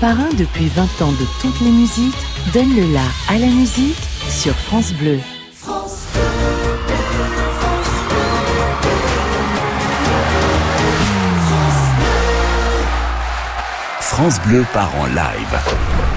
Parrain depuis 20 ans de toutes les musiques, donne le la à la musique sur France Bleu. France Bleu part en live.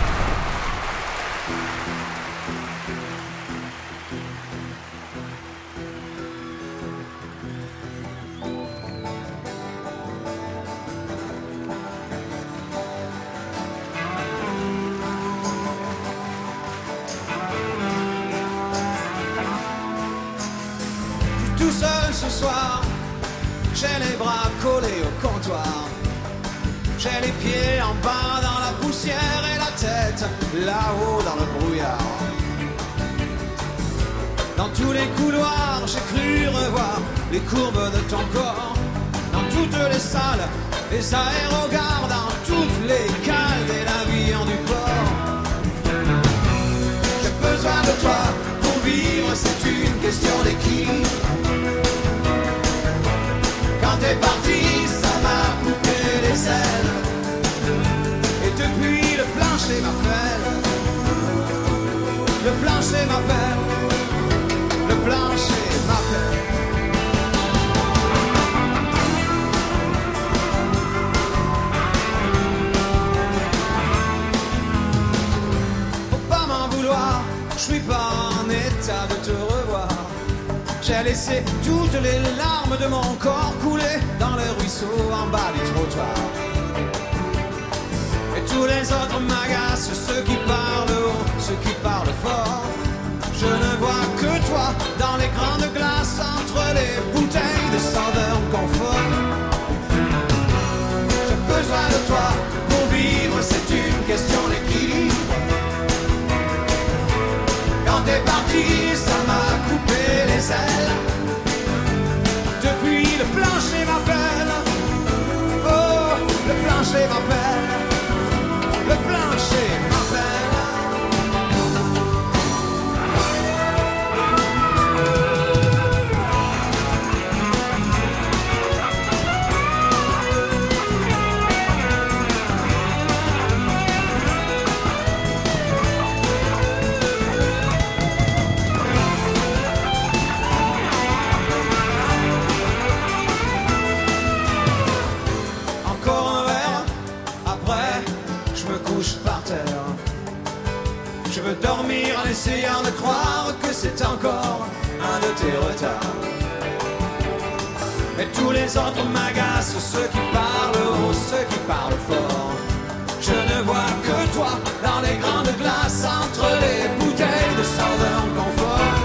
salles, les aérogares dans toutes les cales des navires du port. J'ai besoin de toi pour vivre, c'est une question d'équilibre. Quand t'es parti, ça m'a coupé les ailes. Et depuis, le plancher m'appelle. Le plancher m'appelle. j'ai laissé toutes les larmes de mon corps couler dans les ruisseaux en bas du trottoir. Et tous les autres m'agacent, ceux qui parlent haut, ceux qui parlent fort. save our best. en essayant de croire que c'est encore un de tes retards. Mais tous les autres m'agacent, ceux qui parlent haut, ceux qui parlent fort. Je ne vois que toi dans les grandes glaces entre les bouteilles de saveur confort.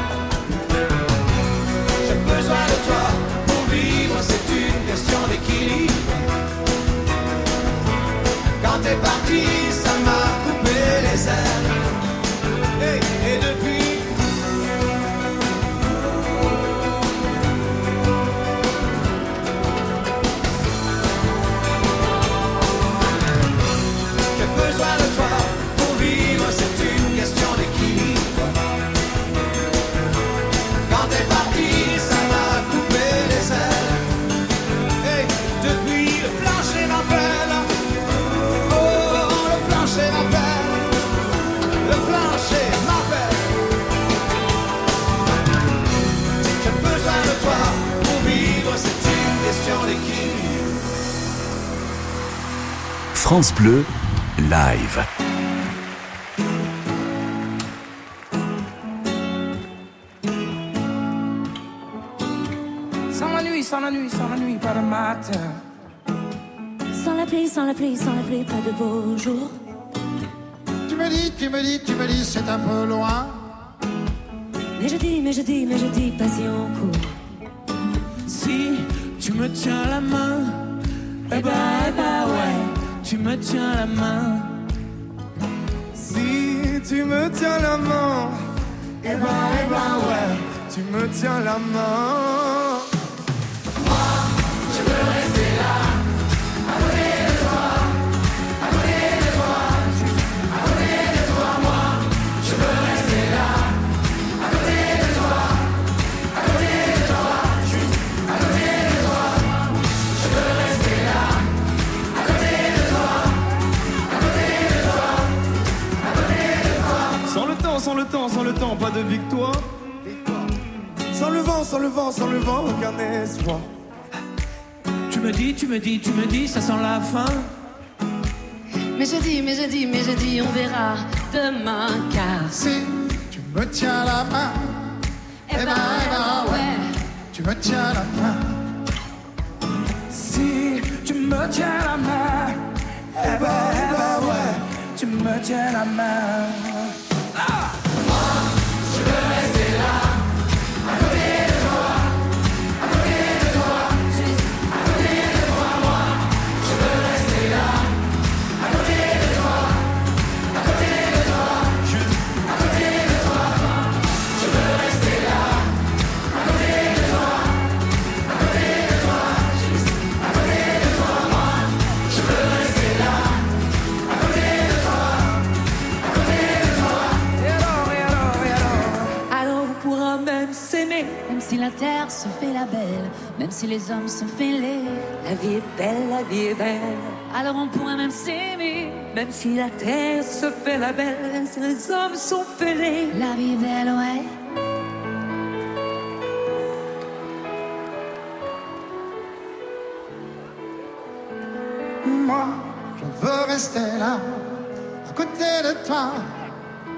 J'ai besoin de toi pour vivre, c'est une question d'équilibre. Quand t'es parti, France Bleu, live. Sans la nuit, sans la nuit, sans la nuit, pas de matin. Sans la pluie, sans la pluie, sans la pluie, pas de beau jour. Tu me dis, tu me dis, tu me dis, c'est un peu loin. Mais je dis, mais je dis, mais je dis, passion court. Si tu me tiens la main, eh bah, eh bah ouais tu me tiens la main. Si tu me tiens la main, eh ben, eh ben ouais, tu me tiens la main. De victoire. Sans le vent, sans le vent, sans le vent, aucun espoir. Tu me dis, tu me dis, tu me dis, ça sent la fin. Mais je dis, mais je dis, mais je dis, on verra demain car Si tu me tiens la main, Eh ben, eh ben, ouais. tu me tiens la main. Si tu me tiens la main, eh ben, eh ben ouais, tu me tiens la main. Même si les hommes sont fêlés. La vie est belle, la vie est belle. Alors on pourra même s'aimer, même si la terre se fait la belle, même si les hommes sont fêlés. La vie est belle, ouais. Moi, je veux rester là, à côté de toi,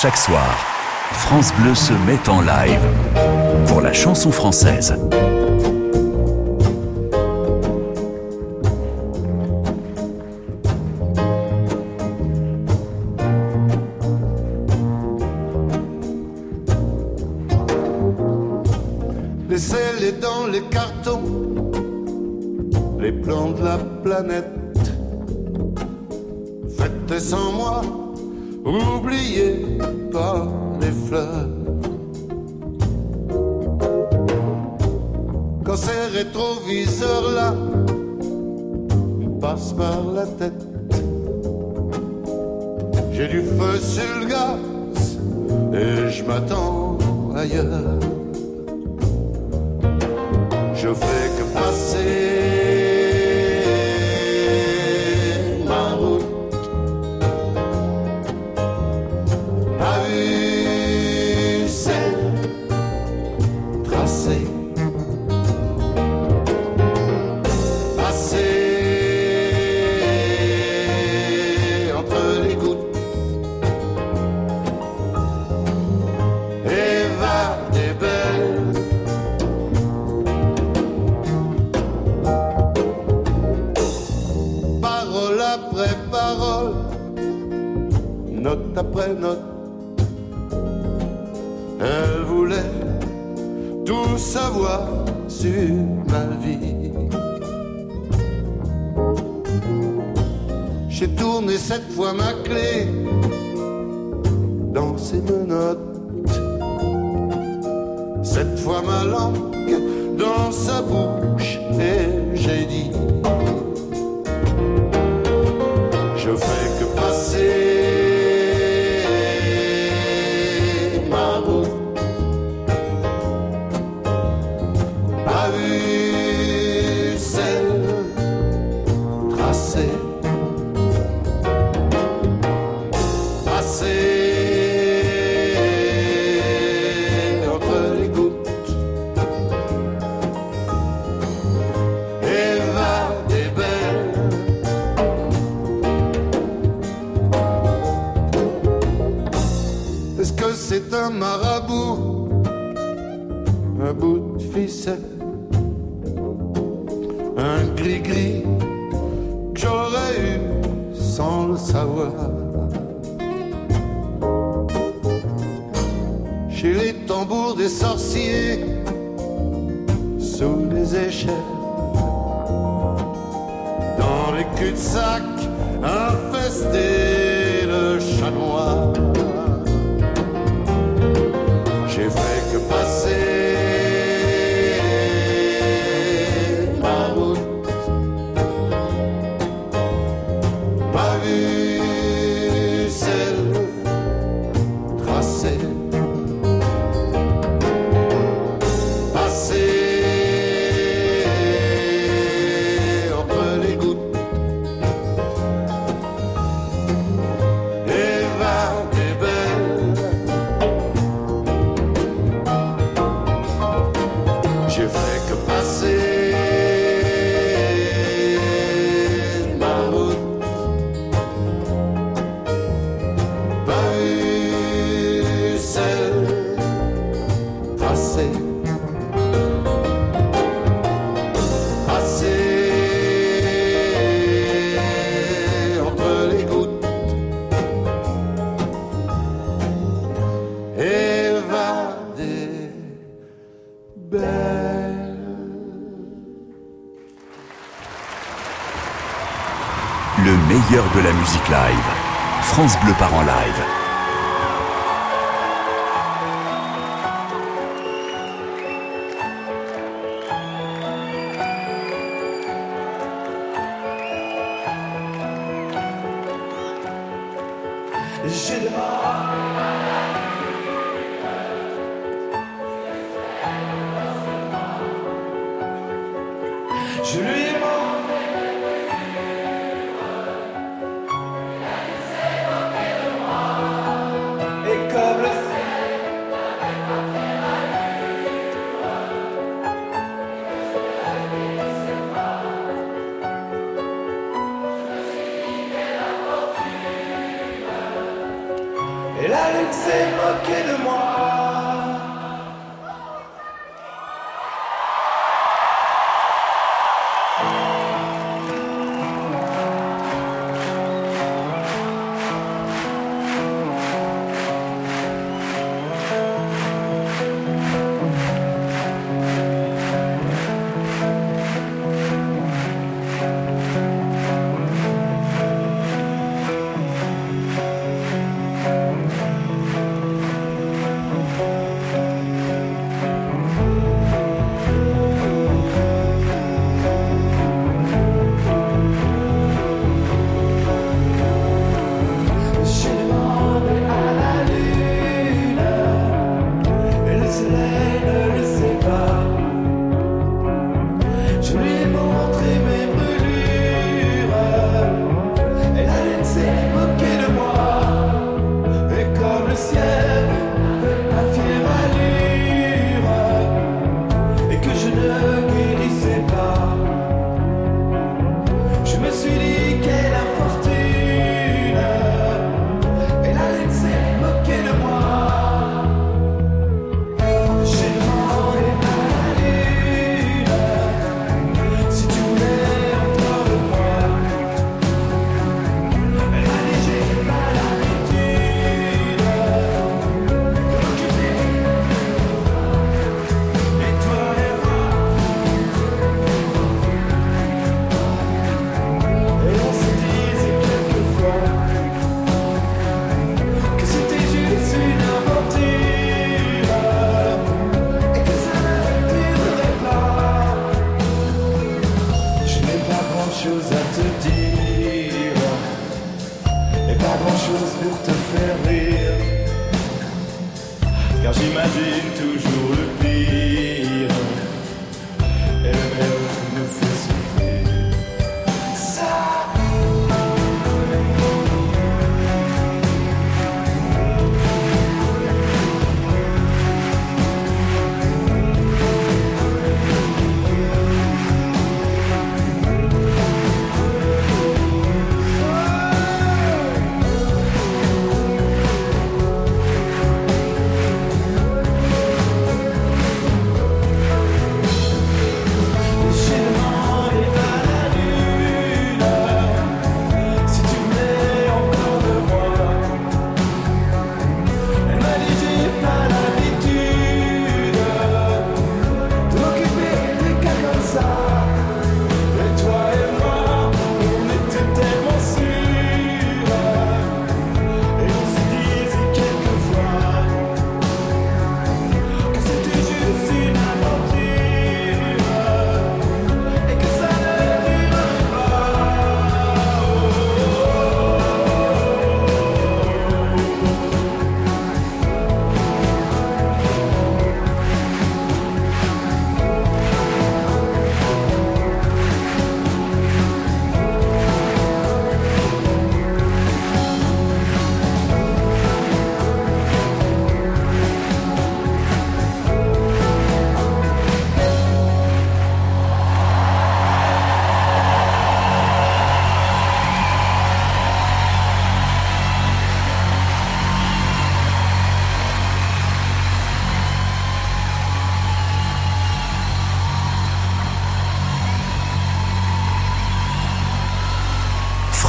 Chaque soir, France Bleu se met en live pour la chanson française. Laissez-les dans les cartons, les plans de la planète. Faites sans moi, oubliez pas les fleurs. Quand ces rétroviseurs-là passent par la tête, j'ai du feu sur le gaz et je m'attends ailleurs. meilleur de la musique live. France Bleu part en live. Et la lune s'est moquée de moi.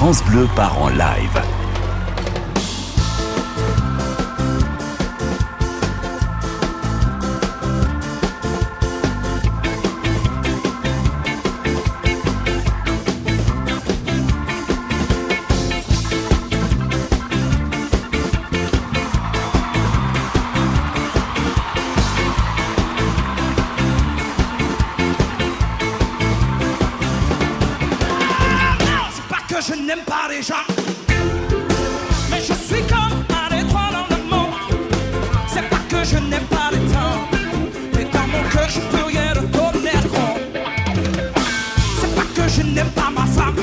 Bleu part en live. Je n'aime pas ma femme,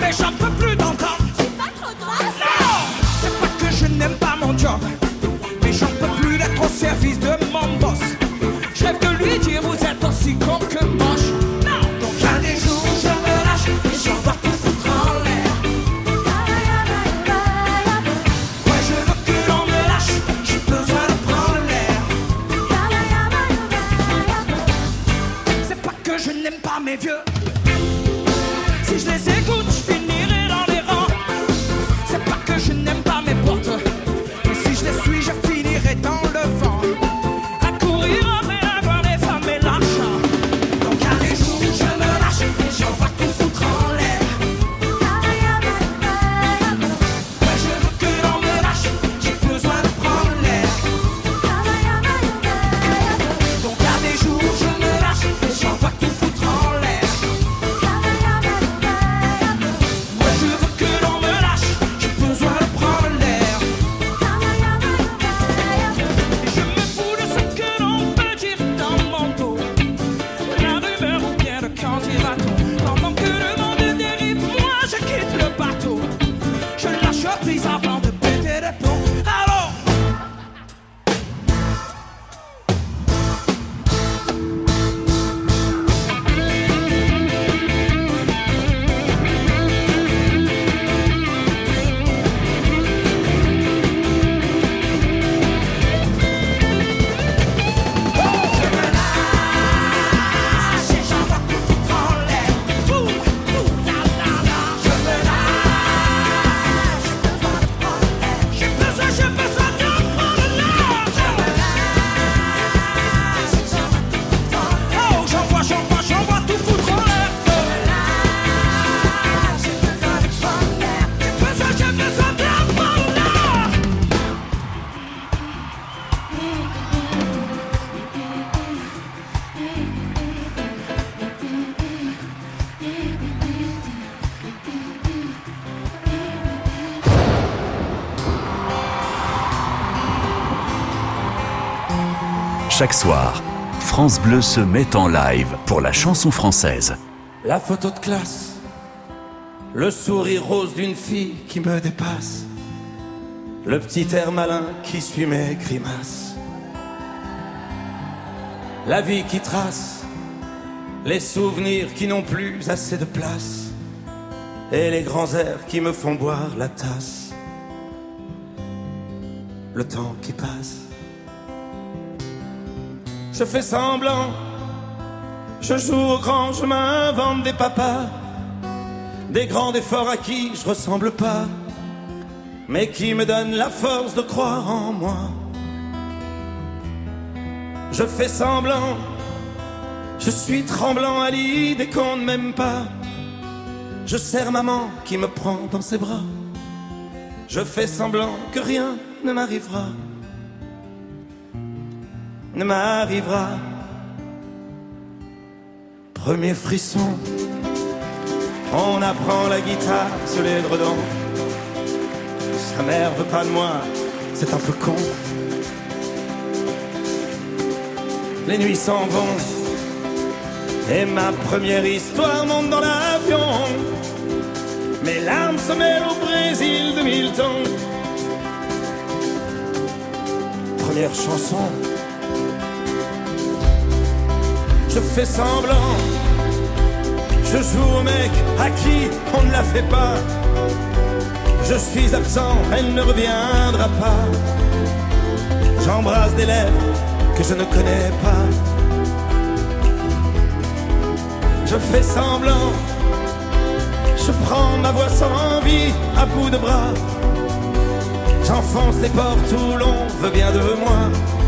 mais j'en peux plus Chaque soir, France Bleu se met en live pour la chanson française. La photo de classe, le sourire rose d'une fille qui me dépasse, le petit air malin qui suit mes grimaces, la vie qui trace, les souvenirs qui n'ont plus assez de place, et les grands airs qui me font boire la tasse, le temps qui passe. Je fais semblant je joue au grand, je m'invente des papas, des grands efforts à qui je ressemble pas, mais qui me donnent la force de croire en moi. Je fais semblant, je suis tremblant à l'idée qu'on ne m'aime pas. Je serre maman qui me prend dans ses bras. Je fais semblant que rien ne m'arrivera. Ne m'arrivera. Premier frisson, on apprend la guitare sur les dredons. Sa mère veut pas de moi, c'est un peu con. Les nuits s'en vont, et ma première histoire monte dans l'avion. Mes larmes se mêlent au Brésil de Milton. Première chanson, je fais semblant. Je joue au mec à qui on ne la fait pas. Je suis absent, elle ne reviendra pas. J'embrasse des lèvres que je ne connais pas. Je fais semblant, Je prends ma voix sans vie à bout de bras. J'enfonce les portes où l'on veut bien de moi.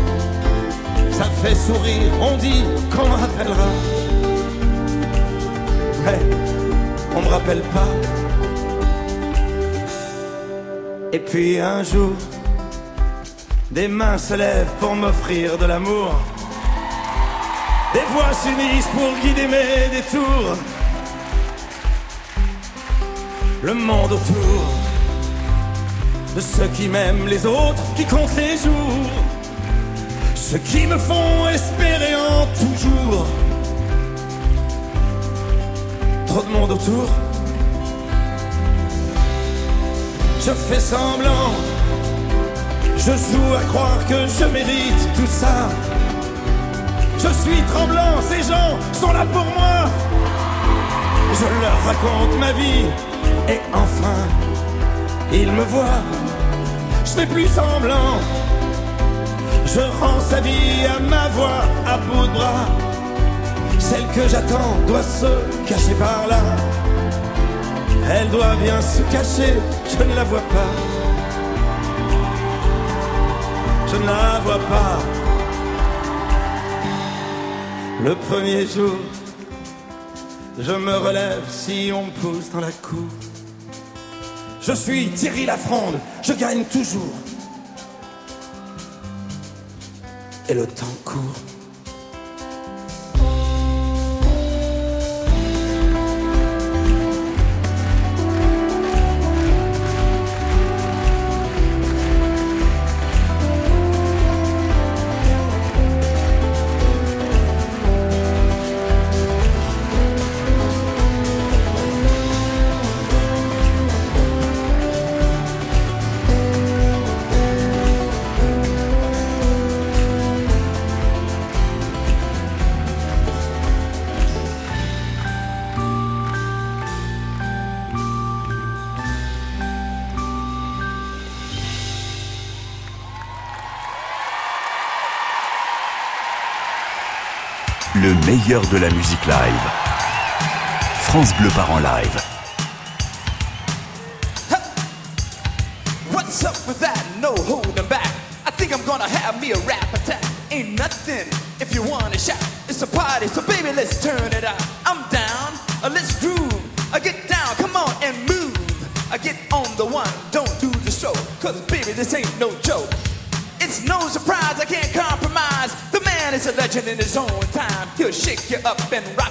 Ça fait sourire, on dit qu'on me rappellera. Mais on me rappelle pas. Et puis un jour, des mains se lèvent pour m'offrir de l'amour. Des voix s'unissent pour guider mes détours. Le monde autour de ceux qui m'aiment, les autres qui comptent les jours. Ceux qui me font espérer en toujours. Trop de monde autour. Je fais semblant. Je joue à croire que je mérite tout ça. Je suis tremblant, ces gens sont là pour moi. Je leur raconte ma vie et enfin, ils me voient. Je fais plus semblant. Je rends sa vie à ma voix à bout de bras. Celle que j'attends doit se cacher par là. Elle doit bien se cacher, je ne la vois pas. Je ne la vois pas. Le premier jour, je me relève si on me pousse dans la cour. Je suis Thierry Lafronde, je gagne toujours. Et le temps court. Le meilleur de la musique live. France Bleu part en live. What's up with that? No holding back. I think I'm gonna have me a rap attack. Ain't nothing if you wanna shout. It's a party, so baby, let's turn it out. I'm down, uh, let's groove. I get down, come on and move. I get on the one, don't do the show. Cause baby, this ain't no joke. It's no surprise, I can't. A legend in his own time. He'll shake you up and rock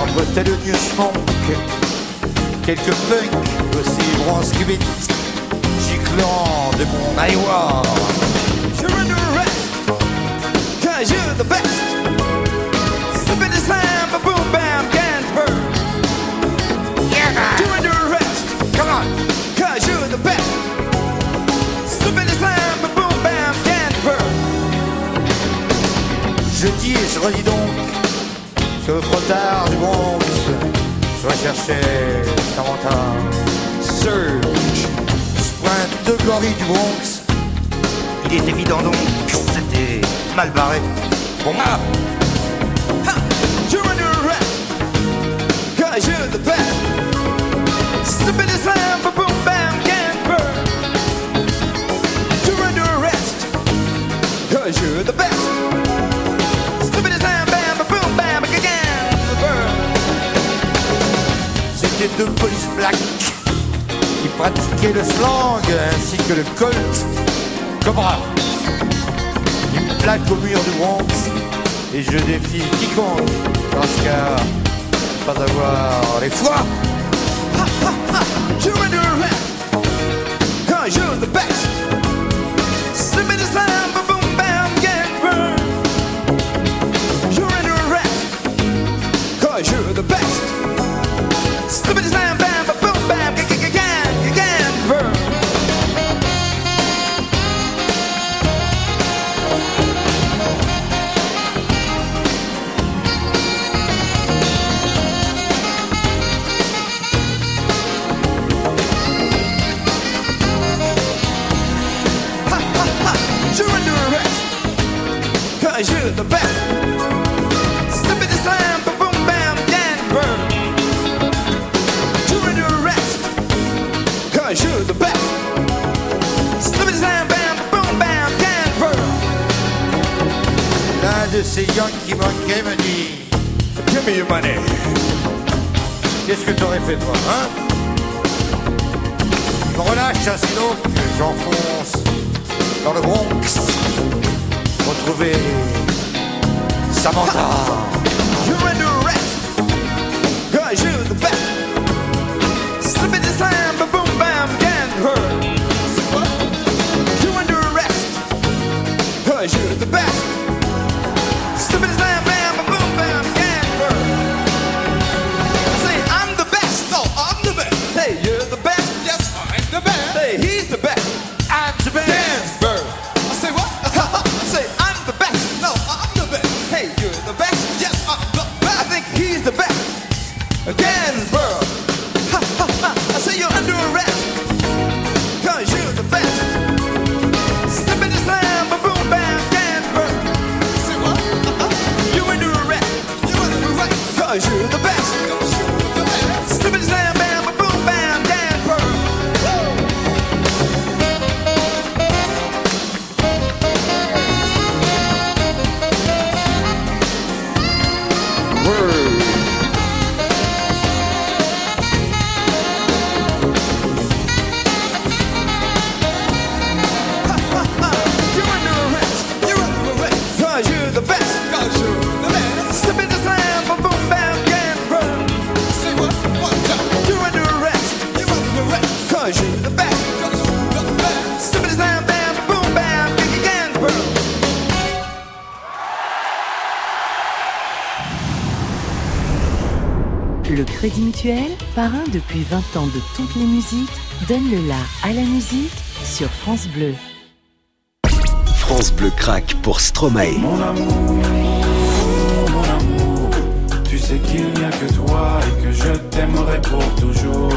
Entre quelques punks aussi bronze cubite, giclant de mon Iowa. You're the cause you're the best. Je dis et je redis donc Trop tard, du Bronx va chercher Samantha. Surge, sprint de glorie du Bronx. Il est évident donc que c'était mal barré pour moi. Ha! You're cause you're the best. Stupid as lamb for boom bam can burn. You're under arrest, cause you're the best. C'était deux police black qui pratiquaient le slang ainsi que le colt Cobra. Ils me plaquent au mur du Bronx et je défie quiconque dans ce cas pas avoir les foies. The You're the best. Slippity slam, boom bam, get burned. You're under arrest. Cause you're the best. Slippity slam, bam, boom bam, get burned. L'un de ces Yankees manqués me dit Give me your money. Qu'est-ce que t'aurais fait toi, hein? Je me relâche un silo que j'enfonce dans le Bronx. Retrouver Samantha. You're under arrest. Cause you're the best. Slippity slam, boom bam, get hurt. You're under arrest. Cause you're the best. Bam, boom bam, hurt. Say, I'm the best. No, I'm the best. Say, you're the best. Yes, I'm the best. Say, he's the Crédit Mutuel, parrain depuis 20 ans de toutes les musiques, donne le la à la musique sur France Bleu. France Bleu craque pour Stromae. Mon amour, mon amour, tu sais qu'il n'y a que toi et que je t'aimerai pour toujours.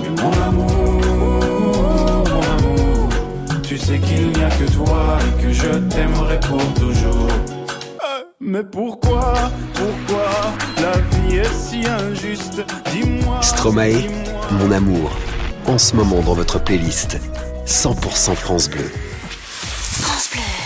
Mais mon amour, mon amour, tu sais qu'il n'y a que toi et que je t'aimerai pour toujours. Mais pourquoi, pourquoi la vie est si injuste? Dis-moi. Stromae, mon amour, en ce moment dans votre playlist 100% France Bleu.